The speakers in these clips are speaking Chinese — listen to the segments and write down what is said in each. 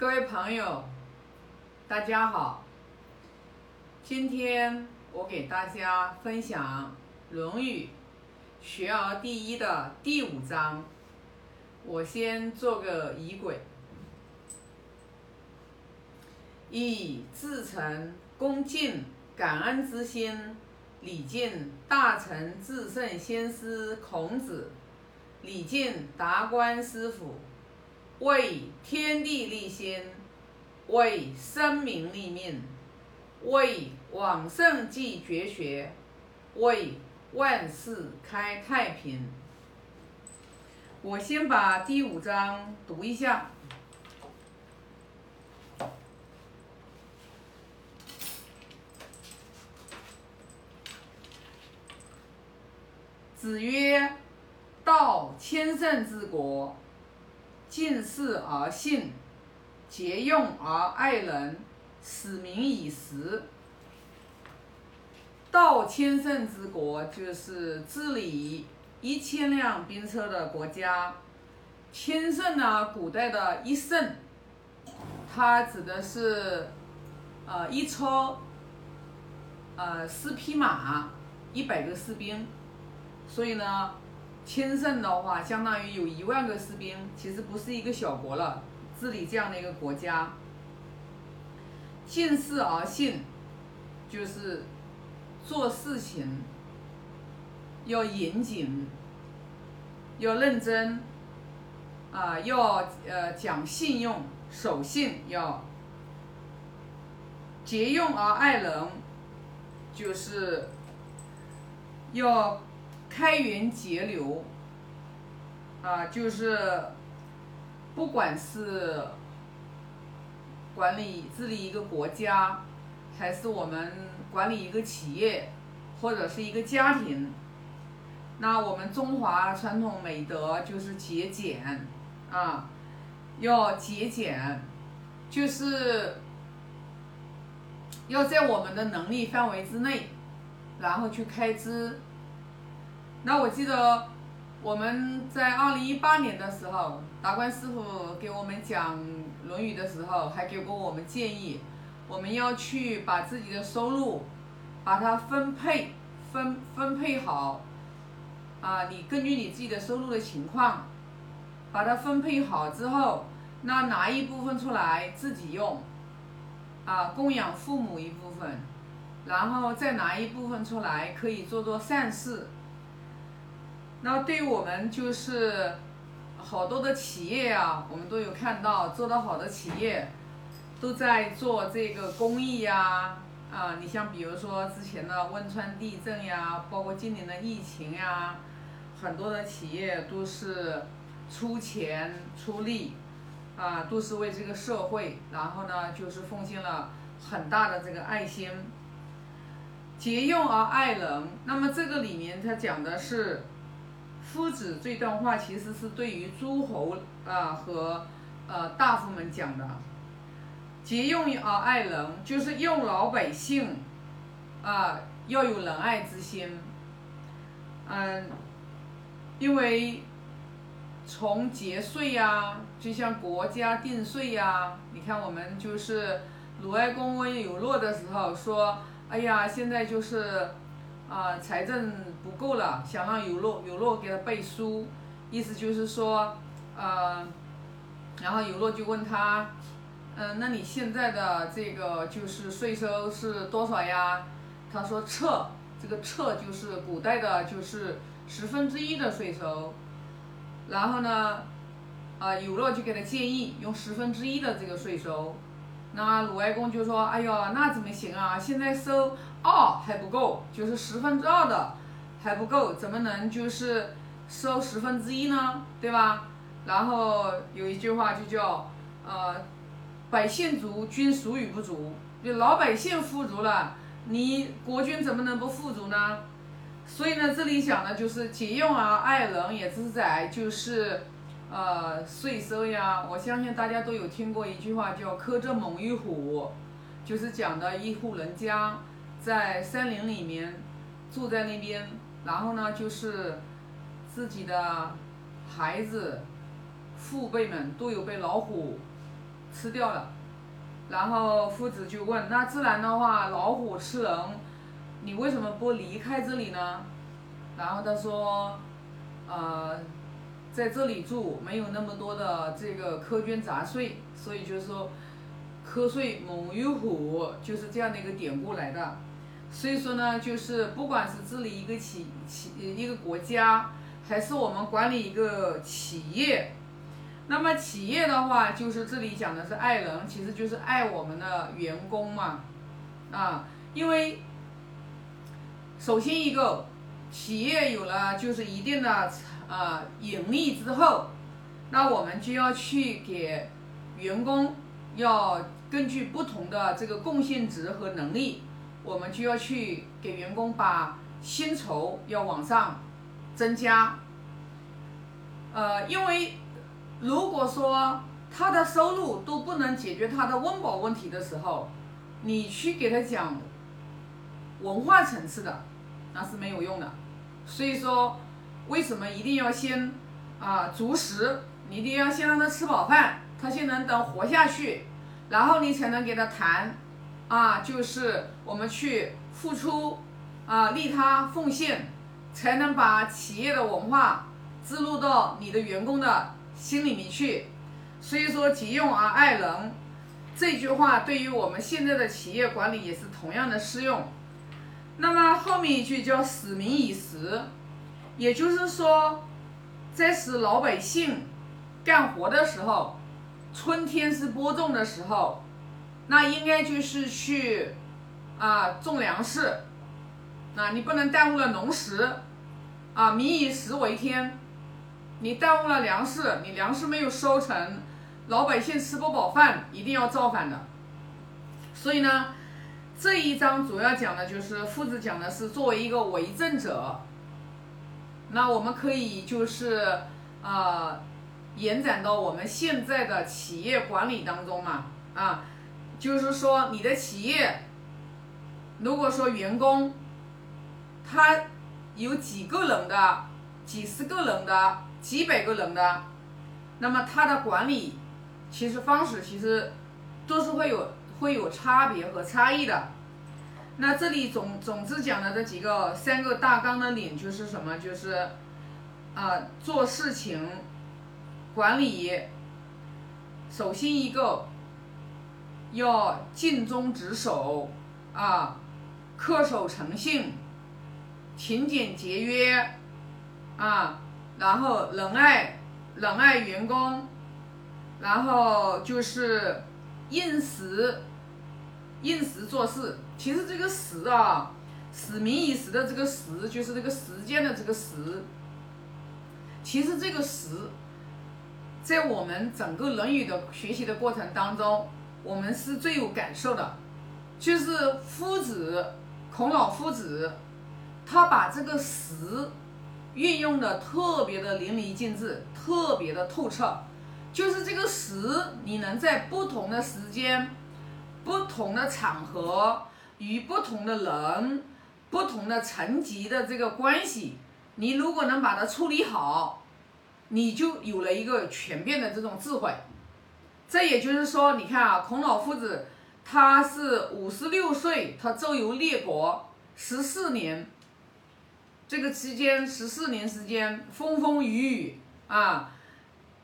各位朋友，大家好。今天我给大家分享《论语·学而第一》的第五章。我先做个仪轨：以至诚、恭敬、感恩之心，礼敬大成至圣先师孔子，礼敬达观师傅。为天地立心，为生民立命，为往圣继绝学，为万世开太平。我先把第五章读一下。子曰：“道千乘之国。”敬事而信，节用而爱人，使民以时。道千乘之国，就是治理一千辆兵车的国家。千乘呢，古代的一乘，它指的是，呃，一车，呃，四匹马，一百个士兵。所以呢。千乘的话，相当于有一万个士兵，其实不是一个小国了。治理这样的一个国家，敬事而信，就是做事情要严谨，要认真，啊，要呃讲信用，守信，要节用而爱人，就是要。开源节流，啊，就是不管是管理治理一个国家，还是我们管理一个企业，或者是一个家庭，那我们中华传统美德就是节俭，啊，要节俭，就是要在我们的能力范围之内，然后去开支。那我记得我们在二零一八年的时候，达观师傅给我们讲《论语》的时候，还给过我们建议，我们要去把自己的收入，把它分配分分配好，啊，你根据你自己的收入的情况，把它分配好之后，那拿一部分出来自己用，啊，供养父母一部分，然后再拿一部分出来可以做做善事。那对于我们就是好多的企业啊，我们都有看到做得好的企业都在做这个公益呀，啊，你像比如说之前的汶川地震呀，包括今年的疫情呀，很多的企业都是出钱出力，啊，都是为这个社会，然后呢就是奉献了很大的这个爱心，节用而爱人。那么这个里面它讲的是。夫子这段话其实是对于诸侯啊和呃大夫们讲的，节用而爱人，就是用老百姓啊要有仁爱之心，嗯，因为从节税呀，就像国家定税呀，你看我们就是鲁哀公问有洛的时候说，哎呀，现在就是。啊，财政不够了，想让有洛有洛给他背书，意思就是说，呃，然后有洛就问他，嗯，那你现在的这个就是税收是多少呀？他说撤，这个撤就是古代的就是十分之一的税收，然后呢，啊，有洛就给他建议用十分之一的这个税收。那鲁哀公就说：“哎呦，那怎么行啊？现在收二还不够，就是十分之二的还不够，怎么能就是收十分之一呢？对吧？”然后有一句话就叫：“呃，百姓足，君孰与不足？就老百姓富足了，你国君怎么能不富足呢？”所以呢，这里讲的就是节用而爱人，也自在就是。呃，税收呀，我相信大家都有听过一句话，叫“苛政猛于虎”，就是讲的一户人家在山林里面住在那边，然后呢，就是自己的孩子、父辈们都有被老虎吃掉了。然后夫子就问：那自然的话，老虎吃人，你为什么不离开这里呢？然后他说：呃，在这里住没有那么多的这个苛捐杂税，所以就是说，瞌睡猛于虎，就是这样的一个典故来的。所以说呢，就是不管是治理一个企企一个国家，还是我们管理一个企业，那么企业的话，就是这里讲的是爱人，其实就是爱我们的员工嘛，啊，因为首先一个企业有了就是一定的呃盈利之后，那我们就要去给员工要根据不同的这个贡献值和能力。我们就要去给员工把薪酬要往上增加，呃，因为如果说他的收入都不能解决他的温饱问题的时候，你去给他讲文化层次的，那是没有用的。所以说，为什么一定要先啊足食？你一定要先让他吃饱饭，他先能等活下去，然后你才能给他谈。啊，就是我们去付出，啊，利他奉献，才能把企业的文化植入到你的员工的心里面去。所以说，急用而爱人这句话，对于我们现在的企业管理也是同样的适用。那么后面一句叫使民以时，也就是说，在使老百姓干活的时候，春天是播种的时候。那应该就是去啊种粮食，那你不能耽误了农时，啊民以食为天，你耽误了粮食，你粮食没有收成，老百姓吃不饱饭，一定要造反的。所以呢，这一章主要讲的就是夫子讲的是作为一个为政者，那我们可以就是啊延展到我们现在的企业管理当中嘛，啊。就是说，你的企业，如果说员工，他有几个人的、几十个人的、几百个人的，那么他的管理其实方式其实都是会有会有差别和差异的。那这里总总之讲的这几个三个大纲的点就是什么？就是啊，做事情管理，首先一个。要尽忠职守啊，恪守诚信，勤俭节约啊，然后仁爱仁爱员工，然后就是应时应时做事。其实这个时啊，使民以时的这个时，就是这个时间的这个时。其实这个时，在我们整个《论语》的学习的过程当中。我们是最有感受的，就是夫子孔老夫子，他把这个时运用的特别的淋漓尽致，特别的透彻。就是这个时，你能在不同的时间、不同的场合、与不同的人、不同的层级的这个关系，你如果能把它处理好，你就有了一个全变的这种智慧。这也就是说，你看啊，孔老夫子他是五十六岁，他周游列国十四年，这个期间十四年时间风风雨雨啊，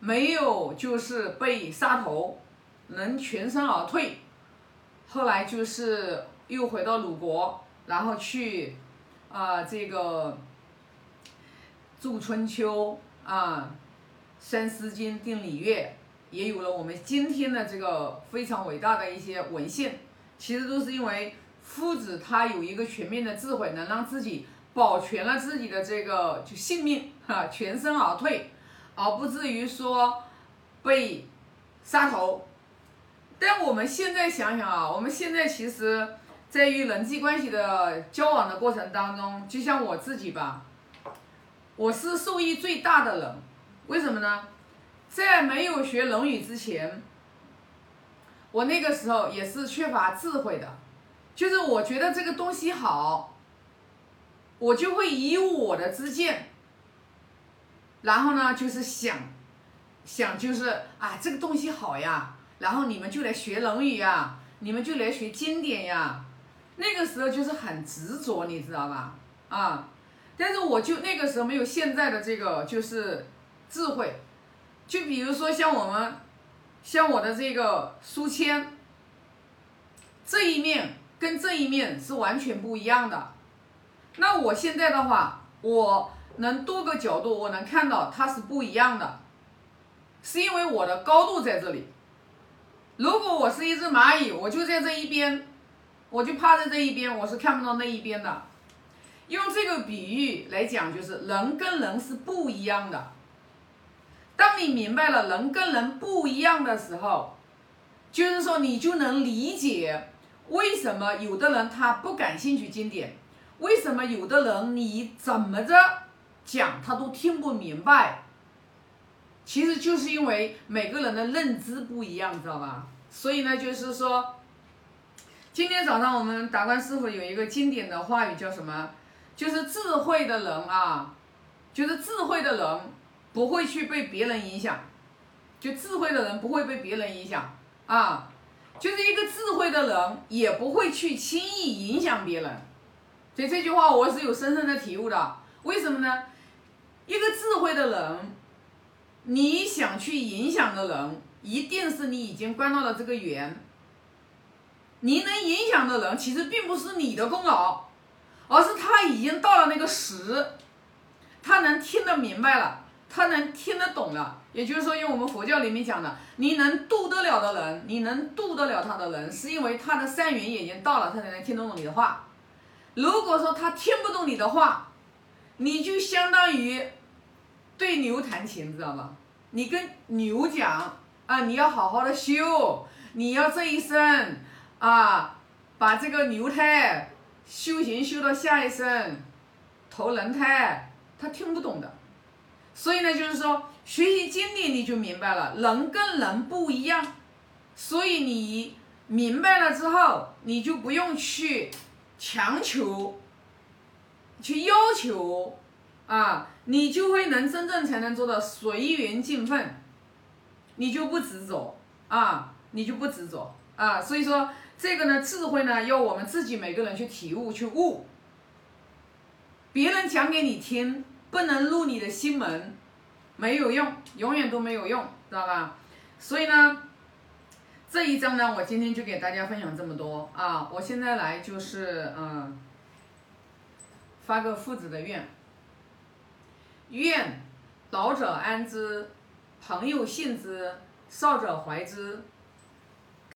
没有就是被杀头，能全身而退。后来就是又回到鲁国，然后去啊这个著春秋啊，三思经定礼乐。也有了我们今天的这个非常伟大的一些文献，其实都是因为夫子他有一个全面的智慧，能让自己保全了自己的这个就性命哈，全身而退，而不至于说被杀头。但我们现在想想啊，我们现在其实在与人际关系的交往的过程当中，就像我自己吧，我是受益最大的人，为什么呢？在没有学《论语》之前，我那个时候也是缺乏智慧的，就是我觉得这个东西好，我就会以我的之见，然后呢，就是想，想就是啊，这个东西好呀，然后你们就来学《论语》呀，你们就来学经典呀。那个时候就是很执着，你知道吧？啊，但是我就那个时候没有现在的这个就是智慧。就比如说像我们，像我的这个书签，这一面跟这一面是完全不一样的。那我现在的话，我能多个角度，我能看到它是不一样的，是因为我的高度在这里。如果我是一只蚂蚁，我就在这一边，我就趴在这一边，我是看不到那一边的。用这个比喻来讲，就是人跟人是不一样的。当你明白了人跟人不一样的时候，就是说你就能理解为什么有的人他不感兴趣经典，为什么有的人你怎么着讲他都听不明白。其实就是因为每个人的认知不一样，知道吧？所以呢，就是说，今天早上我们达观师傅有一个经典的话语叫什么？就是智慧的人啊，就是智慧的人。不会去被别人影响，就智慧的人不会被别人影响啊，就是一个智慧的人也不会去轻易影响别人，所以这句话我是有深深的体悟的。为什么呢？一个智慧的人，你想去影响的人，一定是你已经关到了这个缘。你能影响的人，其实并不是你的功劳，而是他已经到了那个时，他能听得明白了。他能听得懂了，也就是说，用我们佛教里面讲的，你能度得了的人，你能度得了他的人，是因为他的善缘已经到了，他才能听得懂你的话。如果说他听不懂你的话，你就相当于对牛弹琴，知道吧？你跟牛讲啊，你要好好的修，你要这一生啊，把这个牛胎修行修到下一生投人胎，他听不懂的。所以呢，就是说学习经历你就明白了，人跟人不一样，所以你明白了之后，你就不用去强求，去要求，啊，你就会能真正才能做到随缘尽分，你就不执着啊，你就不执着啊。所以说这个呢，智慧呢，要我们自己每个人去体悟去悟，别人讲给你听。不能入你的心门，没有用，永远都没有用，知道吧？所以呢，这一章呢，我今天就给大家分享这么多啊！我现在来就是嗯，发个父子的愿，愿老者安之，朋友信之，少者怀之。